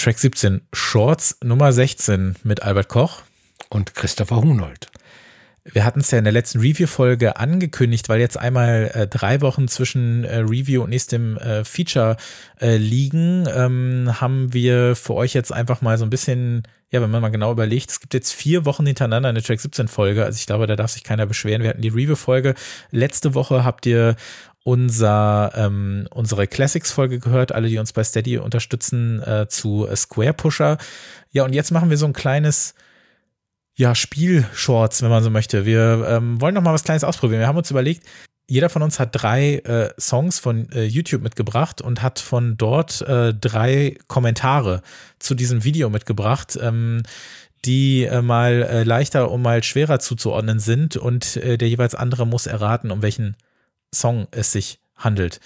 Track 17, Shorts Nummer 16 mit Albert Koch und Christopher Hunold. Wir hatten es ja in der letzten Review-Folge angekündigt, weil jetzt einmal äh, drei Wochen zwischen äh, Review und nächstem äh, Feature äh, liegen, ähm, haben wir für euch jetzt einfach mal so ein bisschen, ja, wenn man mal genau überlegt, es gibt jetzt vier Wochen hintereinander eine Track 17 Folge, also ich glaube, da darf sich keiner beschweren. Wir hatten die Review-Folge. Letzte Woche habt ihr unser, ähm, unsere Classics-Folge gehört, alle, die uns bei Steady unterstützen, äh, zu Square Pusher. Ja, und jetzt machen wir so ein kleines ja, Spielshorts, wenn man so möchte. Wir ähm, wollen noch mal was Kleines ausprobieren. Wir haben uns überlegt, jeder von uns hat drei äh, Songs von äh, YouTube mitgebracht und hat von dort äh, drei Kommentare zu diesem Video mitgebracht, ähm, die äh, mal äh, leichter und mal schwerer zuzuordnen sind und äh, der jeweils andere muss erraten, um welchen Song es sich handelt.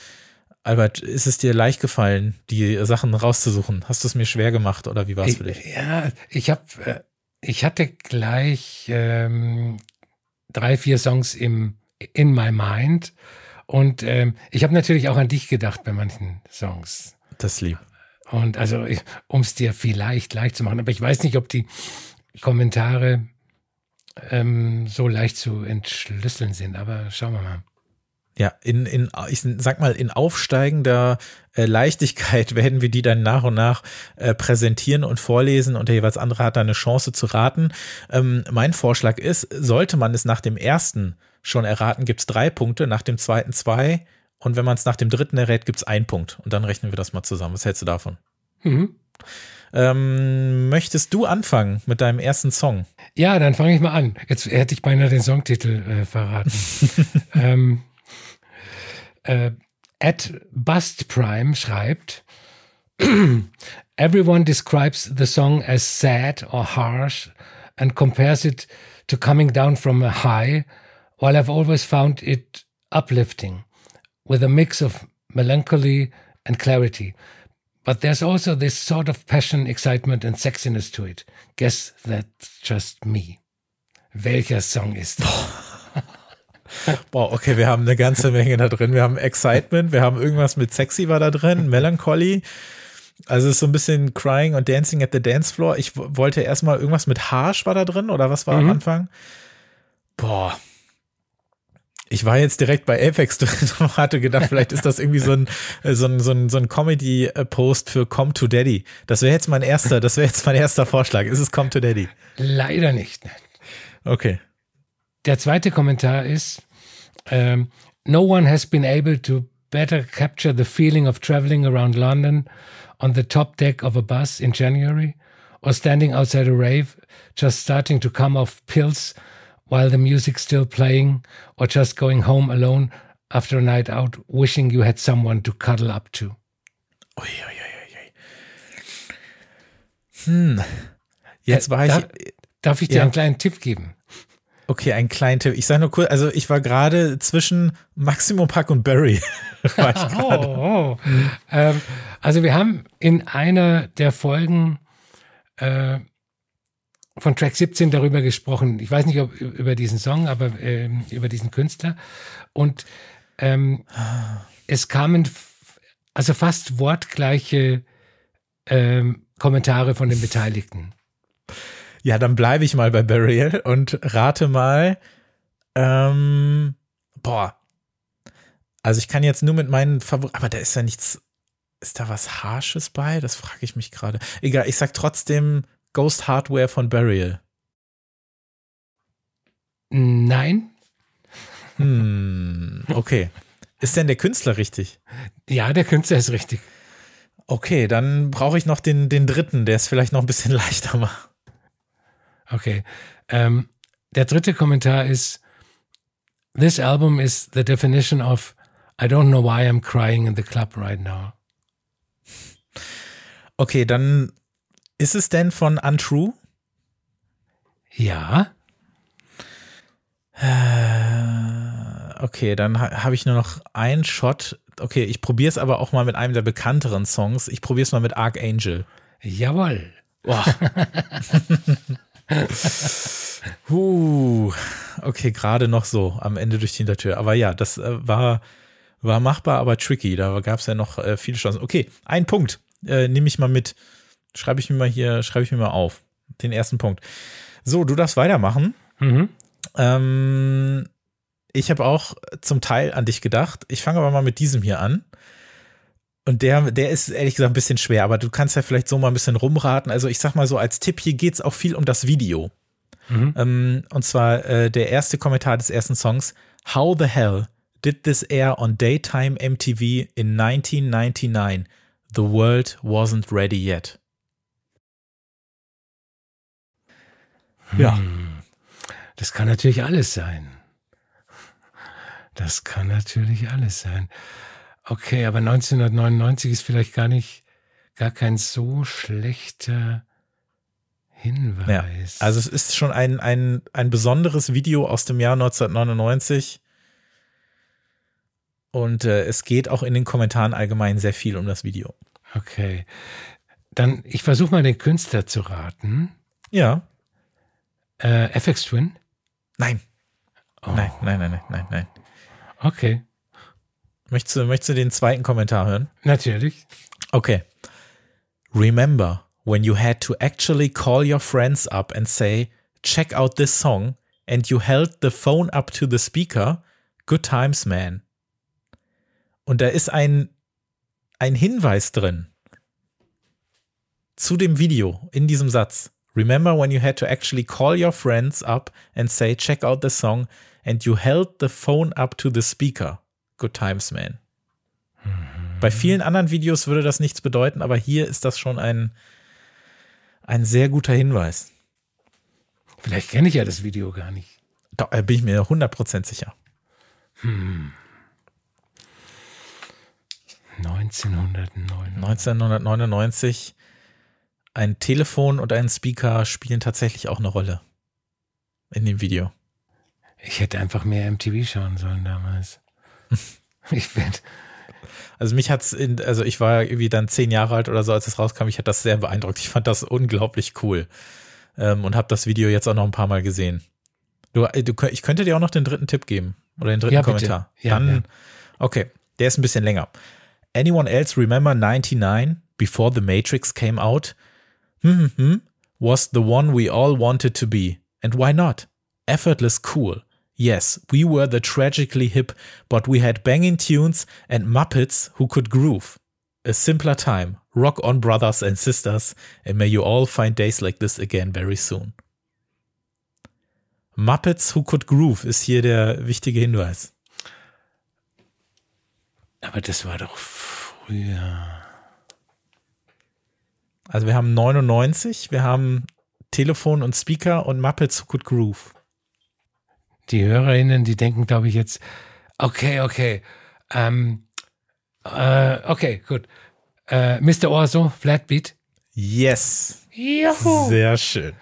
Albert, ist es dir leicht gefallen, die Sachen rauszusuchen? Hast du es mir schwer gemacht oder wie war es für dich? Ja, ich habe äh, ich hatte gleich ähm, drei, vier Songs im in my mind und ähm, ich habe natürlich auch an dich gedacht bei manchen Songs. Das lieb. Und also, um es dir vielleicht leicht zu machen, aber ich weiß nicht, ob die Kommentare ähm, so leicht zu entschlüsseln sind, aber schauen wir mal. Ja, in, in, ich sag mal, in aufsteigender äh, Leichtigkeit werden wir die dann nach und nach äh, präsentieren und vorlesen und der jeweils andere hat da eine Chance zu raten. Ähm, mein Vorschlag ist, sollte man es nach dem ersten schon erraten, gibt's drei Punkte, nach dem zweiten zwei und wenn man es nach dem dritten errät, gibt's einen Punkt und dann rechnen wir das mal zusammen. Was hältst du davon? Mhm. Ähm, möchtest du anfangen mit deinem ersten Song? Ja, dann fange ich mal an. Jetzt hätte ich beinahe den Songtitel äh, verraten. ähm, äh, at Bust Prime schreibt, Everyone describes the song as sad or harsh and compares it to coming down from a high, while I've always found it uplifting, with a mix of melancholy and clarity. But there's also this sort of passion, excitement and sexiness to it. Guess that's just me. Welcher Song ist das? Boah, okay, wir haben eine ganze Menge da drin. Wir haben Excitement, wir haben irgendwas mit Sexy war da drin, Melancholy. Also es ist so ein bisschen Crying und Dancing at the Dance Floor. Ich wollte erstmal irgendwas mit Harsh war da drin oder was war mhm. am Anfang? Boah. Ich war jetzt direkt bei Apex drin und hatte gedacht, vielleicht ist das irgendwie so ein, so ein, so ein, so ein Comedy-Post für Come to Daddy. Das wäre jetzt mein erster, das wäre jetzt mein erster Vorschlag. Ist es Come to Daddy? Leider nicht. Okay. Der zweite Kommentar ist, um, no one has been able to better capture the feeling of traveling around London on the top deck of a bus in January or standing outside a rave, just starting to come off pills while the music's still playing or just going home alone after a night out, wishing you had someone to cuddle up to. Ui, ui, ui, hm. Jetzt war ich. Darf ich dir ja. einen kleinen Tipp geben? Okay, ein kleiner Tipp. Ich sage nur kurz, also ich war gerade zwischen Maximum Pack und Barry. oh, oh. Ähm, also wir haben in einer der Folgen äh, von Track 17 darüber gesprochen. Ich weiß nicht, ob über diesen Song, aber äh, über diesen Künstler. Und ähm, es kamen also fast wortgleiche ähm, Kommentare von den Beteiligten. Ja, dann bleibe ich mal bei Burial und rate mal, ähm, boah. Also ich kann jetzt nur mit meinen Favoriten, aber da ist ja nichts, ist da was Harsches bei? Das frage ich mich gerade. Egal, ich sag trotzdem Ghost Hardware von Burial. Nein. Hm, okay. Ist denn der Künstler richtig? Ja, der Künstler ist richtig. Okay, dann brauche ich noch den, den dritten, der es vielleicht noch ein bisschen leichter macht. Okay. Ähm, der dritte Kommentar ist, This album is the definition of I don't know why I'm crying in the club right now. Okay, dann ist es denn von Untrue? Ja. Äh, okay, dann ha habe ich nur noch einen Shot. Okay, ich probiere es aber auch mal mit einem der bekannteren Songs. Ich probiere es mal mit Archangel. Jawohl. Boah. huh. Okay, gerade noch so am Ende durch die Hintertür. Aber ja, das äh, war, war machbar, aber tricky. Da gab es ja noch äh, viele Chancen. Okay, ein Punkt äh, nehme ich mal mit. Schreibe ich mir mal hier, schreibe ich mir mal auf. Den ersten Punkt. So, du darfst weitermachen. Mhm. Ähm, ich habe auch zum Teil an dich gedacht. Ich fange aber mal mit diesem hier an. Und der, der ist ehrlich gesagt ein bisschen schwer, aber du kannst ja vielleicht so mal ein bisschen rumraten. Also ich sag mal so als Tipp, hier geht's auch viel um das Video. Mhm. Ähm, und zwar äh, der erste Kommentar des ersten Songs. How the hell did this air on daytime MTV in 1999? The world wasn't ready yet. Ja. Hm. Das kann natürlich alles sein. Das kann natürlich alles sein. Okay, aber 1999 ist vielleicht gar nicht, gar kein so schlechter Hinweis. Ja, also es ist schon ein, ein, ein besonderes Video aus dem Jahr 1999. Und äh, es geht auch in den Kommentaren allgemein sehr viel um das Video. Okay. Dann, ich versuche mal den Künstler zu raten. Ja. Äh, FX Twin? Nein. Oh. Nein, nein, nein, nein, nein, nein. Okay. Möchtest du, möchtest du den zweiten Kommentar hören? Natürlich. Okay. Remember when you had to actually call your friends up and say, check out this song, and you held the phone up to the speaker? Good times, man. Und da ist ein, ein Hinweis drin zu dem Video in diesem Satz. Remember when you had to actually call your friends up and say, check out the song, and you held the phone up to the speaker. Good times, man. Bei vielen anderen Videos würde das nichts bedeuten, aber hier ist das schon ein, ein sehr guter Hinweis. Vielleicht kenne ich ja das Video gar nicht. Da bin ich mir 100% sicher. Hm. 1999. 1999. Ein Telefon und ein Speaker spielen tatsächlich auch eine Rolle in dem Video. Ich hätte einfach mehr MTV schauen sollen damals. ich bin. Also mich hat's in, also ich war irgendwie dann zehn Jahre alt oder so, als es rauskam. Ich hatte das sehr beeindruckt. Ich fand das unglaublich cool ähm, und habe das Video jetzt auch noch ein paar Mal gesehen. Du, du, ich könnte dir auch noch den dritten Tipp geben oder den dritten Ja, Kommentar. bitte. Ja, dann, ja. okay, der ist ein bisschen länger. Anyone else remember 99 before the Matrix came out? Hmm, hmm, was the one we all wanted to be. And why not? Effortless cool. Yes, we were the tragically hip, but we had banging tunes and Muppets who could groove. A simpler time. Rock on, brothers and sisters, and may you all find days like this again very soon. Muppets who could groove ist hier der wichtige Hinweis. Aber das war doch früher. Also wir haben 99, wir haben Telefon und Speaker und Muppets who could groove. Die HörerInnen, die denken, glaube ich, jetzt, okay, okay, ähm, äh, okay, gut. Äh, Mr. Orso, Flatbeat. Yes. Juhu. Sehr schön.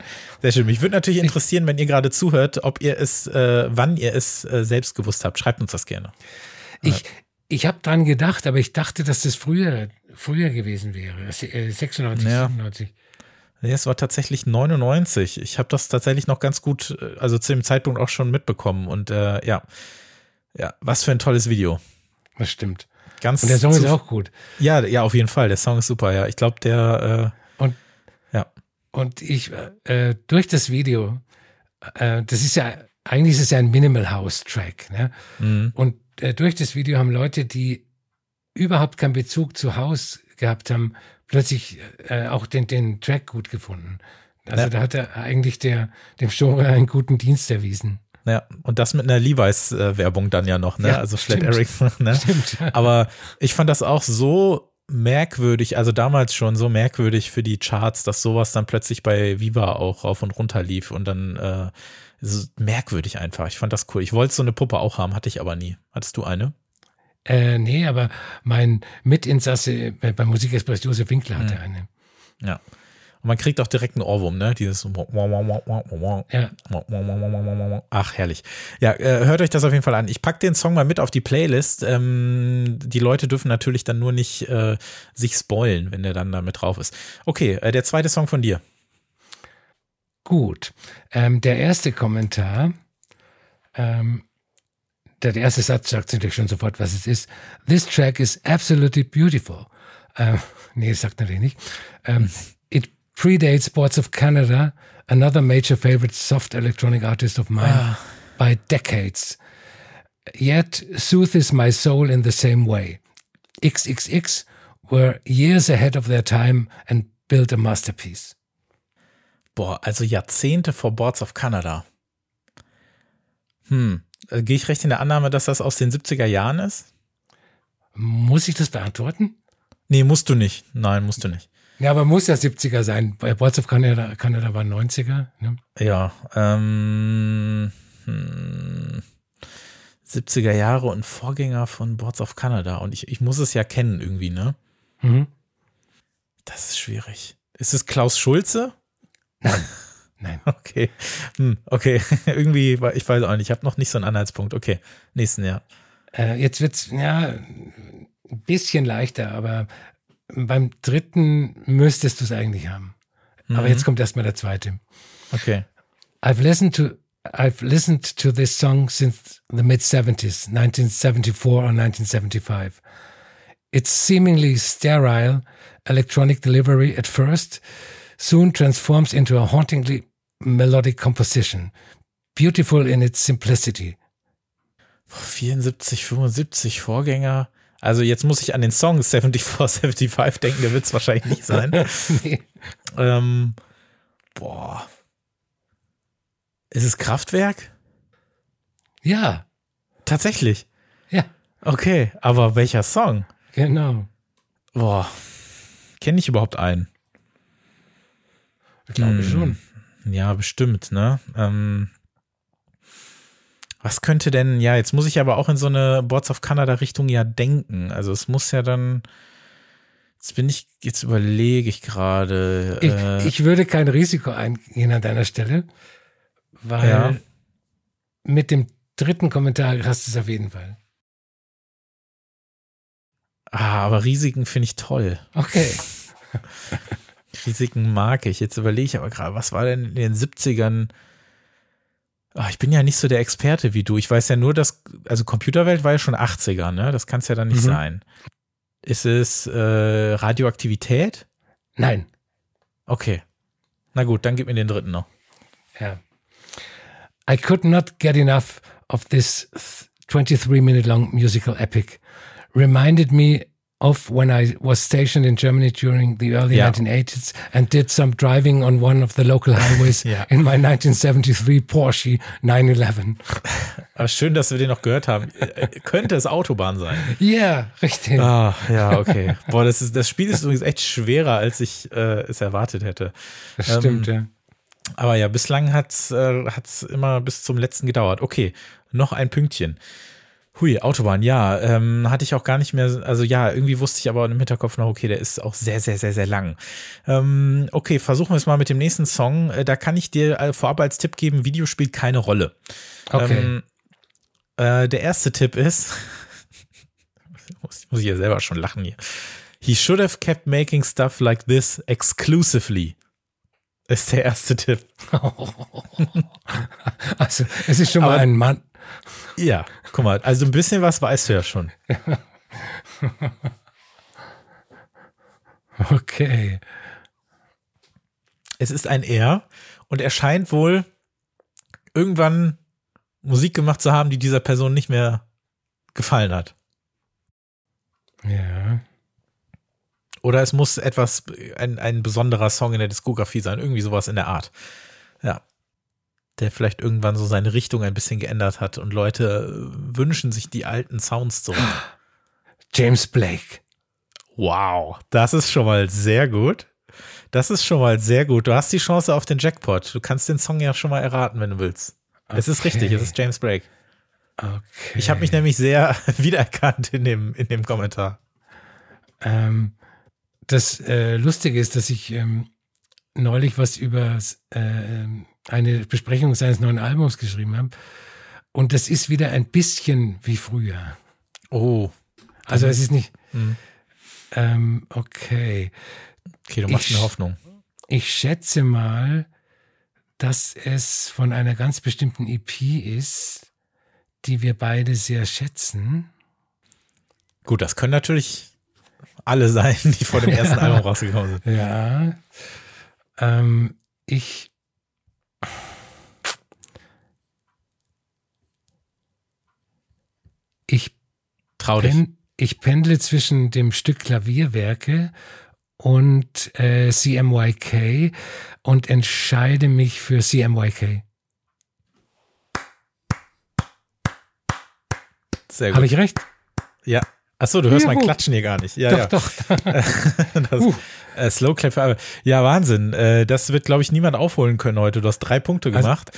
Sehr schön. Mich würde natürlich interessieren, wenn ihr gerade zuhört, ob ihr es, äh, wann ihr es äh, selbst gewusst habt. Schreibt uns das gerne. Ich, ich habe dran gedacht, aber ich dachte, dass das früher, früher gewesen wäre. Äh, 96, Ja. 97. Nee, es war tatsächlich 99. Ich habe das tatsächlich noch ganz gut, äh, also zu dem Zeitpunkt auch schon mitbekommen. Und äh, ja, ja, was für ein tolles Video. Das stimmt. Ganz Und der Song ist auch gut. Ja, ja, auf jeden Fall. Der Song ist super. Ja, ich glaube, der. Und, äh, ja, und ich, äh, durch das Video, äh, das ist ja, eigentlich ist es ja ein Minimal House Track, ne? mhm. Und äh, durch das Video haben Leute, die überhaupt keinen Bezug zu Haus gehabt haben, plötzlich äh, auch den, den Track gut gefunden. Also Ja. da hat er eigentlich der, dem Genre einen guten Dienst erwiesen. ja, und das mit einer Levi's-Werbung dann ja noch, ne? Ja, also Flat. Eric, ne? Stimmt. Aber ich fand das auch so merkwürdig, also damals schon so merkwürdig für die Charts, dass sowas dann plötzlich bei Viva auch rauf und runter lief und dann äh, merkwürdig einfach. Ich fand das cool. Ich wollte so eine Puppe auch haben, hatte ich aber nie. Hattest du eine? Äh, nee, aber mein Mitinsasse bei Musikexpress Josef Winkler hatte Mhm. eine. Ja. Und man kriegt auch direkt einen Ohrwurm, ne? Dieses Ja. Ach, herrlich. Ja, äh, hört euch das auf jeden Fall an. Ich pack den Song mal mit auf die Playlist. Ähm, die Leute dürfen natürlich dann nur nicht äh, sich spoilen, wenn der dann da mit drauf ist. Okay, äh, der zweite Song von dir. Gut. Ähm, der erste Kommentar, ähm, der, erste Satz sagt natürlich schon sofort, was es ist. This track is absolutely beautiful. Ähm, nee, das sagt natürlich nicht. Ähm, it predates Boards of Canada, another major favorite soft electronic artist of mine, Ah. by decades. Yet soothes my soul in the same way. XXX were years ahead of their time and built a masterpiece. Boah, also Jahrzehnte vor Boards of Canada. Hm, gehe ich recht in der Annahme, dass das aus den 70er Jahren ist? Muss ich das beantworten? Nee, musst du nicht. Nein, musst du nicht. Ja, aber muss ja 70er sein. Bei Boards of Canada, Canada war 90er. Ne? Ja, ähm, hm, 70er Jahre und Vorgänger von Boards of Canada. Und ich, ich muss es ja kennen irgendwie, ne? Mhm. Das ist schwierig. Ist es Klaus Schulze? Nein. Okay. Hm, okay. irgendwie, war- ich weiß auch nicht. Ich habe noch nicht so einen Anhaltspunkt. Okay. Nächsten Jahr. Äh, jetzt wird's ja ein bisschen leichter, aber beim dritten müsstest du es eigentlich haben. Aber jetzt kommt erstmal der zweite. Okay. I've listened to I've listened to this song since the mid 70s, 1974 or 1975. Its seemingly sterile electronic delivery at first soon transforms into a hauntingly melodic composition, beautiful in its simplicity. 74, 75 Vorgänger. Also jetzt muss ich an den Song 74, 75 denken, der wird es wahrscheinlich nicht sein. nee. ähm, boah. Ist es Kraftwerk? Ja, Tatsächlich. ja, Okay, aber welcher Song? genau. Boah. Kenne ich überhaupt einen? Ich glaube Hm. schon. Ja, bestimmt, ne? Ähm, was könnte denn, ja, jetzt muss ich aber auch in so eine Boards of Canada Richtung ja denken. Also es muss ja dann, jetzt bin ich, jetzt überlege ich gerade. Ich, äh, ich würde kein Risiko eingehen an deiner Stelle, weil Ja. mit dem dritten Kommentar hast du es auf jeden Fall. ah, aber Risiken finde ich toll. Okay. Risiken mag ich. Jetzt überlege ich aber gerade, was war denn in den 70ern? Ah, ich bin ja nicht so der Experte wie du. Ich weiß ja nur, dass, also Computerwelt war ja schon 80er, ne? Das kann es ja dann nicht Mhm. sein. Ist es äh, Radioaktivität? Nein. Okay. Na gut, dann gib mir den dritten noch. Ja. I could not get enough of this 23 minute long musical epic. Reminded me of when I was stationed in Germany during the early Ja. 1980s and did some driving on one of the local highways Ja. in my 1973 Porsche 911. Aber schön, dass wir den noch gehört haben. Äh, Könnte es Autobahn sein? Ja, richtig. Ah, ja, okay. Boah, das, ist, das Spiel ist übrigens echt schwerer, als ich äh, es erwartet hätte. Das stimmt, ähm, ja. Aber ja, bislang hat es äh, hat's immer bis zum letzten gedauert. Okay, noch ein Pünktchen. Hui, Autobahn, ja, ähm, hatte ich auch gar nicht mehr, also ja, irgendwie wusste ich aber im Hinterkopf noch, okay, der ist auch sehr, sehr, sehr, sehr lang. Ähm, okay, versuchen wir es mal mit dem nächsten Song. Äh, da kann ich dir äh, vorab als Tipp geben, Video spielt keine Rolle. Okay. Ähm, äh, der erste Tipp ist, muss, muss ich ja selber schon lachen hier. He should have kept making stuff like this exclusively. Ist der erste Tipp. Also, es ist schon mal Aber- ein Mann. Ja, guck mal, also ein bisschen was weißt du ja schon. Okay. Es ist ein Er und er scheint wohl irgendwann Musik gemacht zu haben, die dieser Person nicht mehr gefallen hat. Ja. Oder es muss etwas, ein, ein besonderer Song in der Diskografie sein, irgendwie sowas in der Art. Ja. Der vielleicht irgendwann so seine Richtung ein bisschen geändert hat und Leute äh, wünschen sich die alten Sounds zurück. James Blake. Wow, das ist schon mal sehr gut. Das ist schon mal sehr gut. Du hast die Chance auf den Jackpot. Du kannst den Song ja schon mal erraten, wenn du willst. Es ist Okay. richtig, es ist James Blake. Okay. Ich habe mich nämlich sehr wiedererkannt in dem, in dem Kommentar. Ähm, das äh, Lustige ist, dass ich ähm, neulich was über äh, eine Besprechung seines neuen Albums geschrieben habe. Und das ist wieder ein bisschen wie früher. Oh, Also es ist nicht. Mhm. Ähm, okay. okay, du machst Ich- mir Hoffnung. Ich schätze mal, dass es von einer ganz bestimmten EP ist, die wir beide sehr schätzen. Gut, das können natürlich alle sein, die vor dem ersten. Album rausgekommen sind. Ja. Ähm, ich. Ich, Trau dich. ich pendle zwischen dem Stück Klavierwerke und äh, CMYK und entscheide mich für CMYK. Sehr gut. Habe ich recht? Ja. Achso, du hörst Juhu. mein Klatschen hier gar nicht. Ja, doch, ja. doch. das, Uh. Äh, Slow Clap für alle. Ja, Wahnsinn. Äh, das wird, glaube ich, niemand aufholen können heute. Du hast drei Punkte Also, gemacht.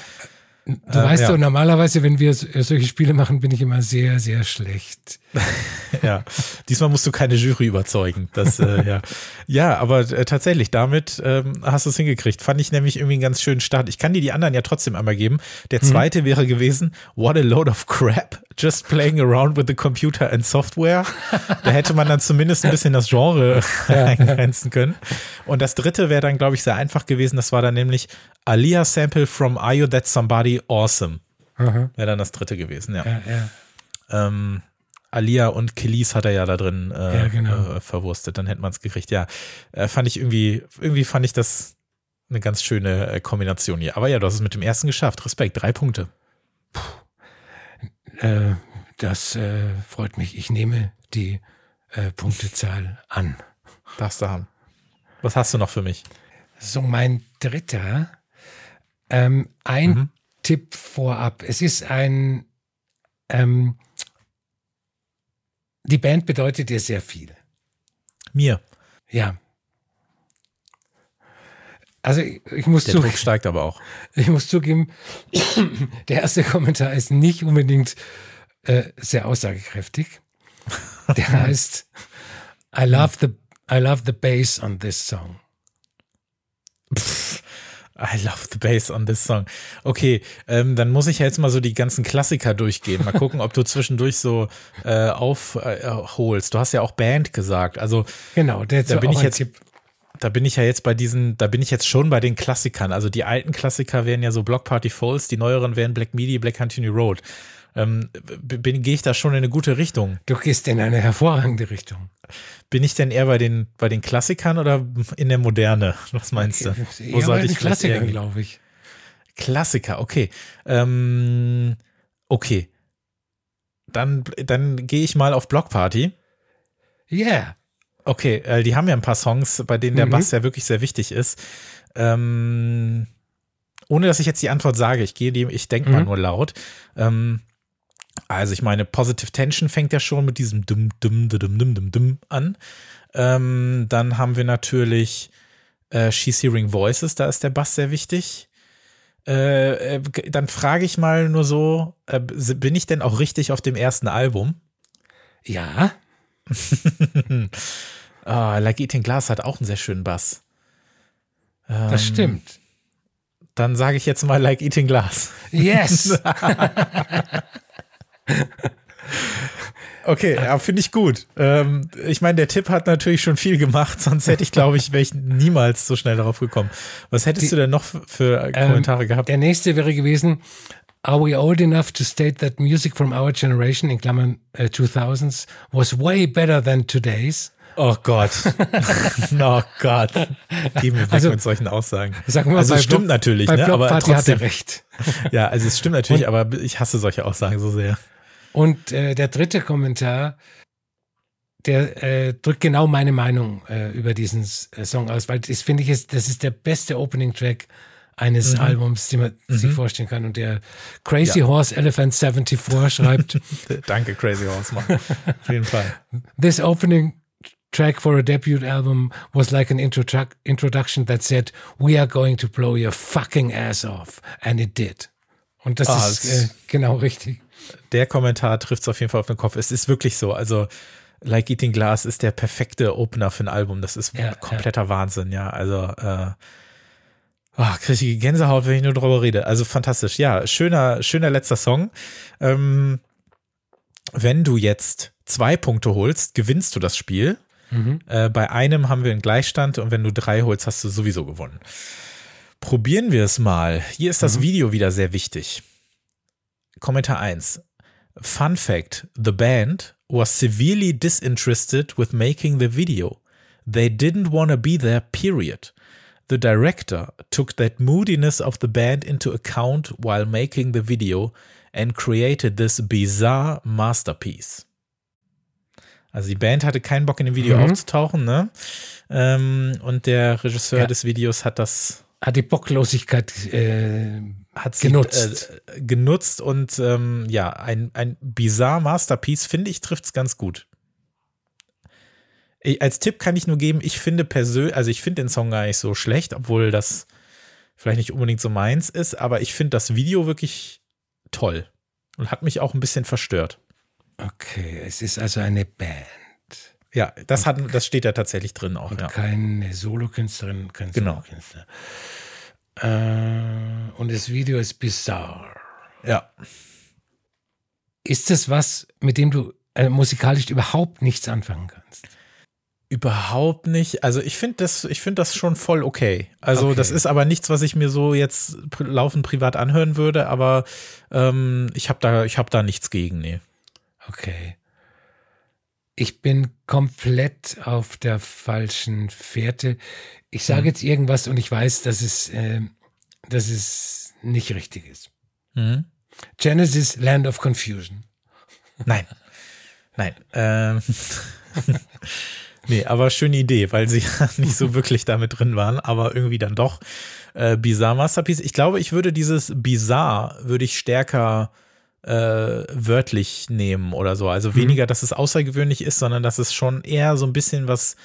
Du Äh, weißt ja. doch, normalerweise, wenn wir so- solche Spiele machen, bin ich immer sehr, sehr schlecht. ja. Diesmal musst du keine Jury überzeugen. Das, äh, ja. ja, aber äh, tatsächlich, damit ähm, hast du es hingekriegt. Fand ich nämlich irgendwie einen ganz schönen Start. Ich kann dir die anderen ja trotzdem einmal geben. Der zweite wäre gewesen, what a load of crap. Just playing around with the computer and software. Da hätte man dann zumindest ein bisschen das Genre eingrenzen können. Und das dritte wäre dann, glaube ich, sehr einfach gewesen. Das war dann nämlich Alia Sample from Are You That Somebody Awesome. Aha. Wäre dann das dritte gewesen, ja. Ja, ja. Ähm, Alia und Kelis hat er ja da drin äh, Ja, genau. äh, verwurstet. Dann hätte man es gekriegt. Ja, äh, fand ich irgendwie, irgendwie fand ich das eine ganz schöne äh, Kombination hier. Aber ja, du hast es mit dem ersten geschafft. Respekt, drei Punkte. Äh, das äh, freut mich. Ich nehme die Punktezahl an. Darfst du haben. Was hast du noch für mich? So, mein dritter. Ähm, ein Mhm. Tipp vorab. Es ist ein. Ähm, die Band bedeutet dir sehr viel. Mir. Ja. Also ich, ich muss Der Druck steigt aber auch. ich muss zugeben, der erste Kommentar ist nicht unbedingt äh, sehr aussagekräftig. Der heißt I love the I love the bass on this song. I love the bass on this song. Okay, ähm, dann muss ich ja jetzt mal so die ganzen Klassiker durchgehen. Mal gucken, ob du zwischendurch so äh, aufholst. du hast ja auch Band gesagt. Also Genau, der Da bin ich jetzt- Tipp. da bin ich ja jetzt bei diesen, da bin ich jetzt schon bei den Klassikern. Also die alten Klassiker wären ja so Block Party Falls, die neueren wären Black Midi, Black Continue Road. Ähm, gehe ich da schon in eine gute Richtung? Du gehst in eine hervorragende Richtung. Bin ich denn eher bei den, bei den Klassikern oder in der Moderne? Was meinst du? Eher bei den vielleicht Klassikern, glaube ich. Klassiker, okay. Ähm, okay. Dann, dann gehe ich mal auf Block Party. Yeah. Okay, äh, die haben ja ein paar Songs, bei denen der Mhm. Bass ja wirklich sehr wichtig ist. Ähm, ohne dass ich jetzt die Antwort sage, ich gehe die, ich denke mal Mhm. nur laut. Ähm, also ich meine, Positive Tension fängt ja schon mit diesem Dum Dum Dum Dum Dum Dum an. Ähm, dann haben wir natürlich äh, She's Hearing Voices, da ist der Bass sehr wichtig. Äh, äh, dann frage ich mal nur so, äh, bin ich denn auch richtig auf dem ersten Album? Ja. Ah, Like Eating Glass hat auch einen sehr schönen Bass. Das Ähm, stimmt. Dann sage ich jetzt mal Like Eating Glass. Yes. Okay, ja, finde ich gut. Ähm, ich meine, der Tipp hat natürlich schon viel gemacht, sonst hätte ich, glaube ich, wäre ich niemals so schnell darauf gekommen. Was hättest Die- du denn noch für, Ähm, Kommentare gehabt? Der nächste wäre gewesen, Are we old enough to state that music from our generation, in Klammern äh, 2000s, was way better than today's? Oh Gott. oh Gott. Geh mir weg Also, mit solchen Aussagen. Sagen wir also es stimmt Block- natürlich, Bei ne? Block aber Party hat trotzdem. er recht. Ja, also es stimmt natürlich, aber ich hasse solche Aussagen so sehr. Und äh, der dritte Kommentar, der äh, drückt genau meine Meinung äh, über diesen äh, Song aus, weil das finde ich, ist, das ist der beste Opening-Track eines Albums, den man sich vorstellen kann. Und der Crazy Ja. Horse Elephant 74 schreibt, Danke, Crazy Horse, Mann. Auf jeden Fall. This opening track for a debut album was like an introdu introduction that said, We are going to blow your fucking ass off. And it did. Und das Ah, ist äh, genau richtig. Der Kommentar trifft es auf jeden Fall auf den Kopf. Es ist wirklich so. Also, Like Eating Glass ist der perfekte Opener für ein Album. Das ist Ja, kompletter Wahnsinn, ja. Also, äh, oh, kriege ich Gänsehaut, wenn ich nur drüber rede. Also fantastisch. Ja, schöner, schöner letzter Song. Ähm, wenn du jetzt zwei Punkte holst, gewinnst du das Spiel. Mhm. Äh, bei einem haben wir einen Gleichstand und wenn du drei holst, hast du sowieso gewonnen. Probieren wir es mal. Hier ist das Video wieder sehr wichtig. Kommentar 1. Fun fact: The band was severely disinterested with making the video. They didn't want to be there, period. The director took that moodiness of the band into account while making the video and created this bizarre masterpiece. Also die Band hatte keinen Bock in dem Video mhm. aufzutauchen, ne? Ähm, und der Regisseur ja. des Videos hat das hat die Bocklosigkeit äh, hat genutzt. äh, genutzt und ähm, ja, ein, ein bizarre Masterpiece, finde ich, trifft es ganz gut. Ich, als Tipp kann ich nur geben, ich finde persönlich, also ich finde den Song gar nicht so schlecht, obwohl das vielleicht nicht unbedingt so meins ist, aber ich finde das Video wirklich toll und hat mich auch ein bisschen verstört. Okay, es ist also eine Band. Ja, das, hat, das steht ja tatsächlich drin auch. Und ja. keine Solokünstlerin, kein genau. Solokünstler. Äh, und das Video ist bizarr. Ja. Ist das was, mit dem du äh, musikalisch überhaupt nichts anfangen kannst? Überhaupt nicht. Also ich finde das, ich finde das schon voll okay. Also okay. das ist aber nichts, was ich mir so jetzt laufend privat anhören würde, aber ähm, ich habe da, ich habe da nichts gegen, nee. Okay. Ich bin komplett auf der falschen Fährte. Ich sage mhm. jetzt irgendwas und ich weiß, dass es, äh, dass es nicht richtig ist. Mhm. Genesis Land of Confusion. Nein. Nein. Ähm. nee, aber schöne Idee, weil sie nicht so wirklich damit drin waren, aber irgendwie dann doch. Äh, Bizarre Masterpiece. Ich glaube, ich würde dieses Bizarre, würde ich stärker äh, wörtlich nehmen oder so. Also mhm. weniger, dass es außergewöhnlich ist, sondern dass es schon eher so ein bisschen was,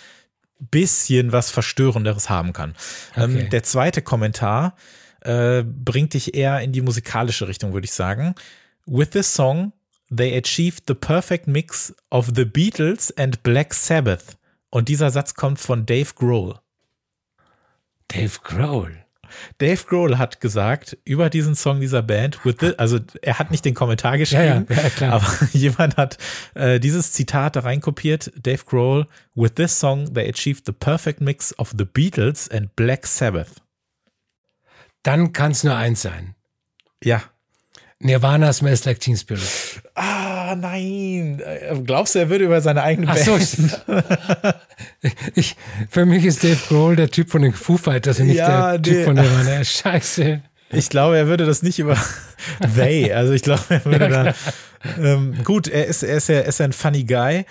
bisschen was Verstörenderes haben kann. Ähm, okay. Ähm, der zweite Kommentar äh, bringt dich eher in die musikalische Richtung, würde ich sagen. With this song, they achieved the perfect mix of the Beatles and Black Sabbath. Und dieser Satz kommt von Dave Grohl. Dave Grohl. Dave Grohl hat gesagt über diesen Song dieser Band, the, also er hat nicht den Kommentar geschrieben, ja, ja, ja, aber jemand hat äh, dieses Zitat da reinkopiert. Dave Grohl, with this song they achieved the perfect mix of the Beatles and Black Sabbath. Dann kann es nur eins sein. Ja. Nirvana Smells Like Teen Spirit. Ah, nein. Glaubst du, er würde über seine eigene Ach Band? So, ich, für mich ist Dave Grohl der Typ von den Foo Fighters und nicht ja, der Typ von Nirvana. Scheiße. Ich glaube, er würde das nicht über They. Also ich glaube, er würde ja, dann. Ähm, gut, er ist, er ist ja, ist ein funny Guy.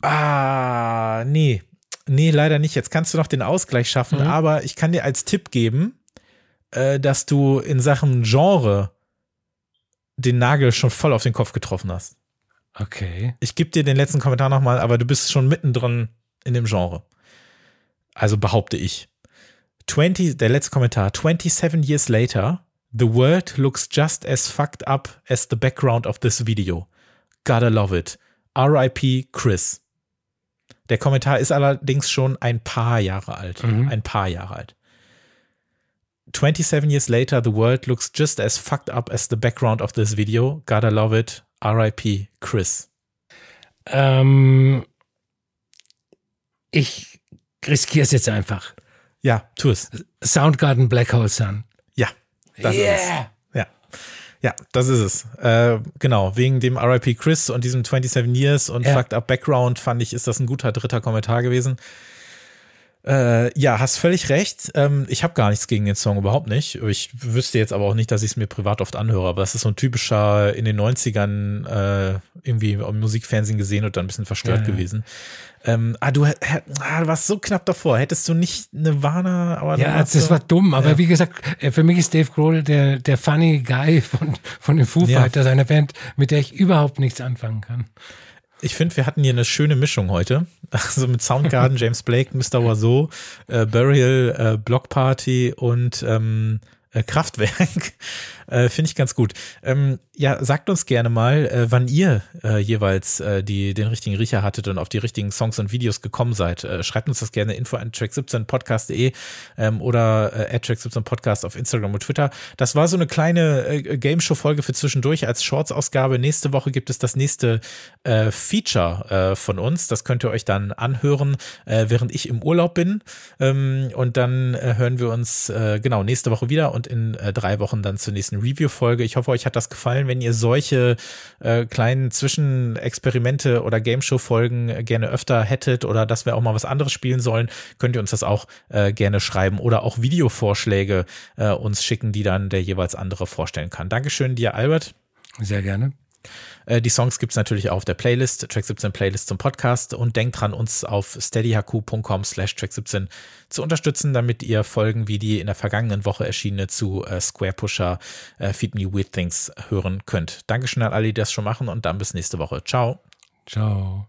Ah, nee. Nee, leider nicht. Jetzt kannst du noch den Ausgleich schaffen, mhm. aber ich kann dir als Tipp geben, äh, dass du in Sachen Genre den Nagel schon voll auf den Kopf getroffen hast. Okay. Ich gebe dir den letzten Kommentar nochmal, aber du bist schon mittendrin in dem Genre. Also behaupte ich. 20, der letzte Kommentar. 27 years later, the world looks just as fucked up as the background of this video. Gotta love it. RIP Chris. Der Kommentar ist allerdings schon ein paar Jahre alt. Mhm. Ein paar Jahre alt. 27 years later, the world looks just as fucked up as the background of this video. Gotta love it. RIP Chris. Ähm, ich riskiere es jetzt einfach. Ja, tu es. Soundgarden Black Hole Sun. Ja, das yeah. ist es. Ja. Ja, das ist es. Äh, genau, wegen dem RIP Chris und diesem 27 Years und ja. Fucked Up Background fand ich, ist das ein guter dritter Kommentar gewesen. Äh, ja, hast völlig recht. Ähm, ich habe gar nichts gegen den Song, überhaupt nicht. Ich wüsste jetzt aber auch nicht, dass ich es mir privat oft anhöre, aber das ist so ein typischer in den 90ern äh, irgendwie im Musikfernsehen gesehen und dann ein bisschen verstört ja, gewesen. Ähm, ah, du, ah, du warst so knapp davor. Hättest du nicht eine Warner, aber Ja, das so, war dumm. Aber ja. wie gesagt, äh, für mich ist Dave Grohl der, der funny Guy von, von den Foo Fighters, ja. einer Band, mit der ich überhaupt nichts anfangen kann. Ich finde, wir hatten hier eine schöne Mischung heute. Also mit Soundgarden, James Blake, Mr. Oiseau, äh, Burial, äh, Block Party und ähm, äh, Kraftwerk. Äh, Finde ich ganz gut. Ähm, ja, sagt uns gerne mal, äh, wann ihr äh, jeweils äh, die, den richtigen Riecher hattet und auf die richtigen Songs und Videos gekommen seid. Äh, schreibt uns das gerne info an track17podcast.de ähm, oder äh, track17podcast auf Instagram und Twitter. Das war so eine kleine äh, Game Show Folge für zwischendurch als Shorts-Ausgabe. Nächste Woche gibt es das nächste äh, Feature von uns. Das könnt ihr euch dann anhören, äh, während ich im Urlaub bin. Ähm, und dann hören wir uns genau nächste Woche wieder und in drei Wochen dann zur nächsten Review-Folge. Ich hoffe, euch hat das gefallen. Wenn ihr solche äh, kleinen Zwischenexperimente oder Game-Show-Folgen gerne öfter hättet oder dass wir auch mal was anderes spielen sollen, könnt ihr uns das auch äh, gerne schreiben oder auch Videovorschläge äh, uns schicken, die dann der jeweils andere vorstellen kann. Dankeschön dir, Albert. Sehr gerne. Äh, die Songs gibt es natürlich auch auf der Playlist, Track 17 Playlist zum Podcast und denkt dran, uns auf steadyhq.com slash Track 17 zu unterstützen, damit ihr Folgen wie die in der vergangenen Woche erschienene zu äh, Square Pusher äh, Feed Me Weird Things hören könnt. Dankeschön an alle, die das schon machen und dann bis nächste Woche. Ciao. Ciao.